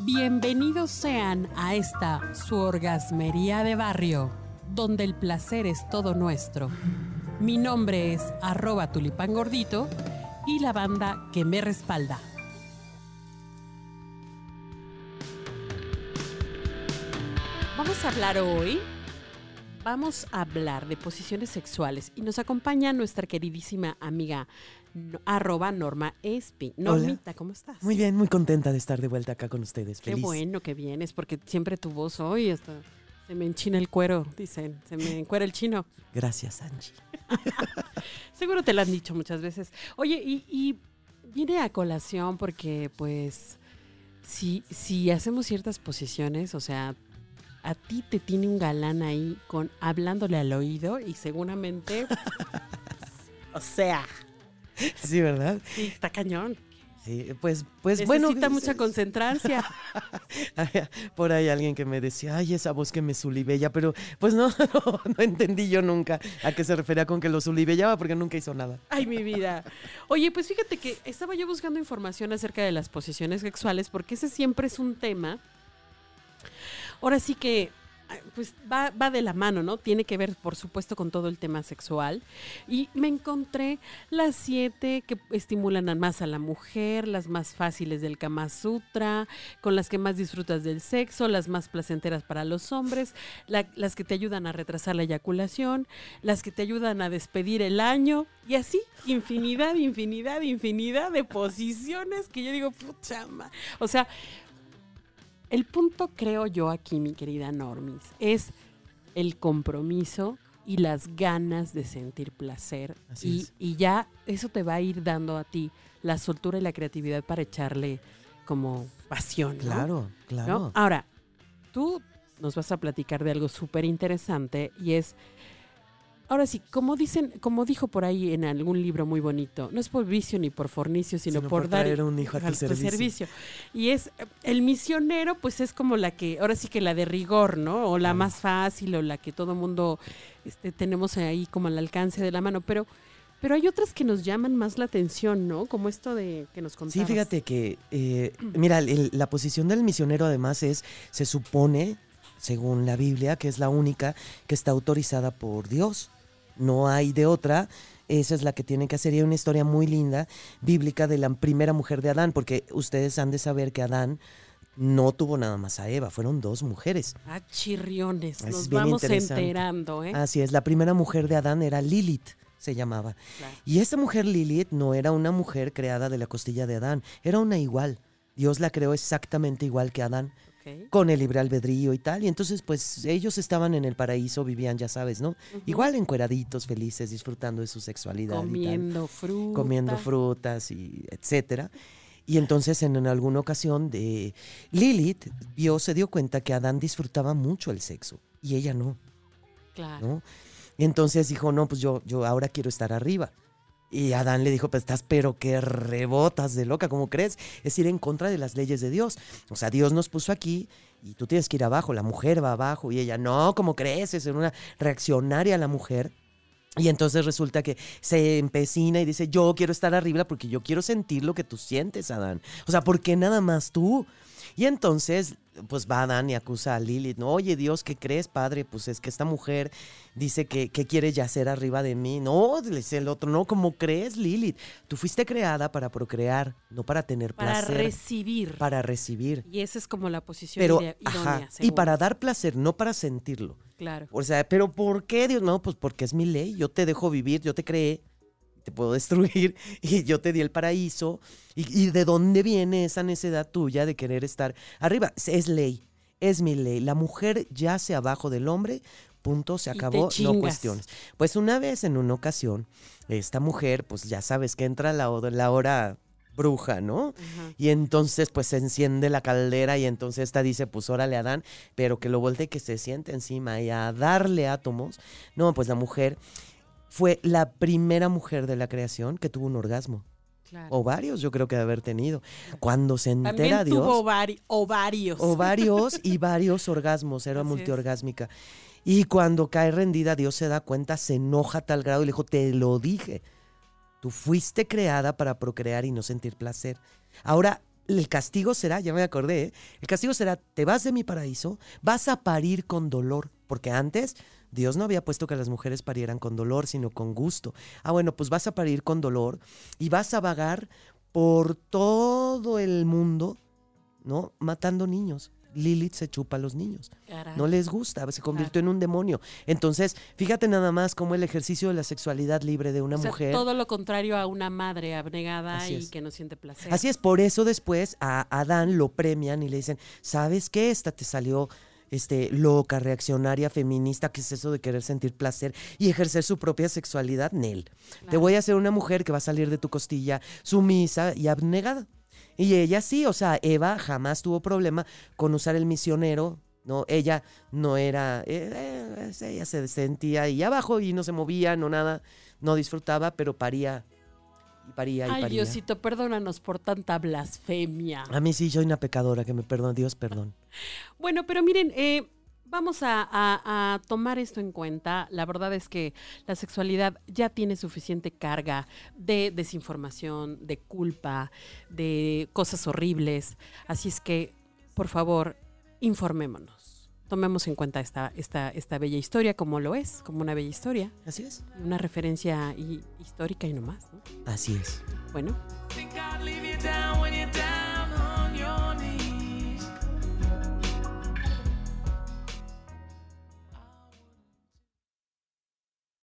Bienvenidos sean a esta su orgasmería de barrio, donde el placer es todo nuestro. Mi nombre es arroba tulipán gordito y la banda que me respalda. Vamos a hablar hoy, vamos a hablar de posiciones sexuales y nos acompaña nuestra queridísima amiga no- arroba Norma Espi. Normita, ¿cómo estás? Muy bien, muy contenta de estar de vuelta acá con ustedes. Qué Feliz. bueno que vienes, porque siempre tu voz hoy se me enchina el cuero, dicen, se me encuera el chino. Gracias, Angie. Seguro te lo han dicho muchas veces. Oye, y, y viene a colación porque, pues, si, si hacemos ciertas posiciones, o sea, a ti te tiene un galán ahí con hablándole al oído y seguramente, o sea, Sí, ¿verdad? sí, está cañón. Sí, pues, pues Necesita bueno. mucha es- concentrancia. Por ahí alguien que me decía, ay, esa voz que me sulibella, pero pues no, no, no entendí yo nunca a qué se refería con que lo sulibellaba porque nunca hizo nada. Ay, mi vida. Oye, pues fíjate que estaba yo buscando información acerca de las posiciones sexuales porque ese siempre es un tema. Ahora sí que, pues va, va de la mano, ¿no? Tiene que ver, por supuesto, con todo el tema sexual. Y me encontré las siete que estimulan más a la mujer, las más fáciles del Kama Sutra, con las que más disfrutas del sexo, las más placenteras para los hombres, la- las que te ayudan a retrasar la eyaculación, las que te ayudan a despedir el año y así infinidad, infinidad, infinidad de posiciones que yo digo, pucha, ma-". o sea, el punto creo yo aquí, mi querida Normis, es el compromiso y las ganas de sentir placer Así y, ya eso te va a ir dando a ti la soltura y la creatividad para echarle como pasión, ¿no? Claro, claro. ¿no? Ahora, tú nos vas a platicar de algo súper interesante y es, ahora sí, como dicen, como dijo por ahí en algún libro muy bonito, no es por vicio ni por fornicio, sino, Sino por, por dar un hijo a tu servicio. Y es, el misionero, pues es como la que, ahora sí que la de rigor, ¿no? O la más fácil, o la que todo mundo este, tenemos ahí como al alcance de la mano, pero... Pero hay otras que nos llaman más la atención, ¿no? Como esto de que nos Sí, contabas. fíjate que, eh, mira, el- la posición del misionero además es, se supone, según la Biblia, que es la única que está autorizada por Dios. No hay de otra. Esa es la que tienen que hacer. Y hay una historia muy linda, bíblica, de la primera mujer de Adán, porque ustedes han de saber que Adán no tuvo nada más a Eva, fueron dos mujeres. Ah, chirriones, Es nos vamos enterando, ¿eh? Así es, la primera mujer de Adán era Lilith, se llamaba. Claro. Y esta mujer Lilith no era una mujer creada de la costilla de Adán, era una igual. Dios la creó exactamente igual que Adán, Con el libre albedrío y tal. Y entonces, pues ellos estaban en el paraíso, vivían, ya sabes, ¿no? Igual encueraditos, felices, disfrutando de su sexualidad. y tal Comiendo fruta. comiendo frutas y etcétera. Y entonces en, en alguna ocasión de Lilith vio, se dio cuenta que Adán disfrutaba mucho el sexo y ella no, Claro. ¿no? Y entonces dijo, no, pues yo, yo ahora quiero estar arriba. Y Adán le dijo, pues estás pero que rebotas de loca, ¿cómo crees? Es ir en contra de las leyes de Dios. O sea, Dios nos puso aquí y tú tienes que ir abajo, la mujer va abajo y ella, no, ¿cómo crees? Es una reaccionaria la mujer. Y entonces resulta que se empecina y dice, yo quiero estar arriba porque yo quiero sentir lo que tú sientes, Adán. O sea, ¿por qué nada más tú? Y entonces, pues va Adán y acusa a Lilith, no, oye Dios, ¿qué crees, padre? Pues es que esta mujer dice que, que quiere yacer arriba de mí. No, le dice el otro, no, ¿cómo crees, Lilith? Tú fuiste creada para procrear, no para tener Para placer, recibir. para recibir. Y esa es como la posición Pero, idea- ajá, idónea. y para dar placer, no para sentirlo. Claro. O sea, pero ¿por qué Dios? No, pues porque es mi ley. Yo te dejo vivir, yo te creé, te puedo destruir y yo te di el paraíso. ¿Y, y de dónde viene esa necedad tuya de querer estar arriba? Es- Es ley, es mi ley. La mujer yace abajo del hombre, punto, se acabó, no cuestiones. Pues una vez en una ocasión, esta mujer, pues ya sabes que entra la, ho- la hora bruja, ¿no? Y entonces pues se enciende la caldera y entonces esta dice, pues órale Adán, pero que lo voltee y que se siente encima y a darle átomos. No, pues la mujer fue la primera mujer de la creación que tuvo un orgasmo. Claro. O varios, yo creo que de haber tenido. Cuando se entera También Dios. tuvo ovari- ovarios. O varios y varios orgasmos, era Así es. multiorgásmica. Y cuando cae rendida, Dios se da cuenta, se enoja a tal grado y le dijo, te lo dije. Tú fuiste creada para procrear y no sentir placer. Ahora, el castigo será, ya me acordé, ¿eh? el castigo será, te vas de mi paraíso, vas a parir con dolor, porque antes Dios no había puesto que las mujeres parieran con dolor, sino con gusto. Ah, bueno, pues vas a parir con dolor y vas a vagar por todo el mundo, ¿no? Matando niños. Lilith se chupa a los niños. Caray. No les gusta, se convirtió en un demonio. Entonces, fíjate nada más cómo el ejercicio de la sexualidad libre de una O sea, mujer. todo lo contrario a una madre abnegada y es. que no siente placer. Así es, por eso después a Adán lo premian y le dicen, ¿sabes qué? Esta te salió este, loca, reaccionaria, feminista, ¿qué es eso de querer sentir placer y ejercer su propia sexualidad? Nel. Te Claro. voy a hacer una mujer que va a salir de tu costilla sumisa y abnegada. Y ella sí, o sea, Eva jamás tuvo problema con usar el misionero. No, ella no era, eh, eh, ella se sentía ahí abajo y no se movía, no nada, no disfrutaba, pero paría y paría y Ay, paría. Diosito, perdónanos por tanta blasfemia. A mí sí, soy una pecadora, que me perdone, Dios, perdón. Bueno, pero miren, eh, vamos a, a- a tomar esto en cuenta. La verdad es que la sexualidad ya tiene suficiente carga de desinformación, de culpa, de cosas horribles. Así es que, por favor, informémonos. Tomemos en cuenta esta, esta, esta bella historia como lo es, como una bella historia, Así es. una referencia hi- histórica y no más. ¿no? Así es. Bueno,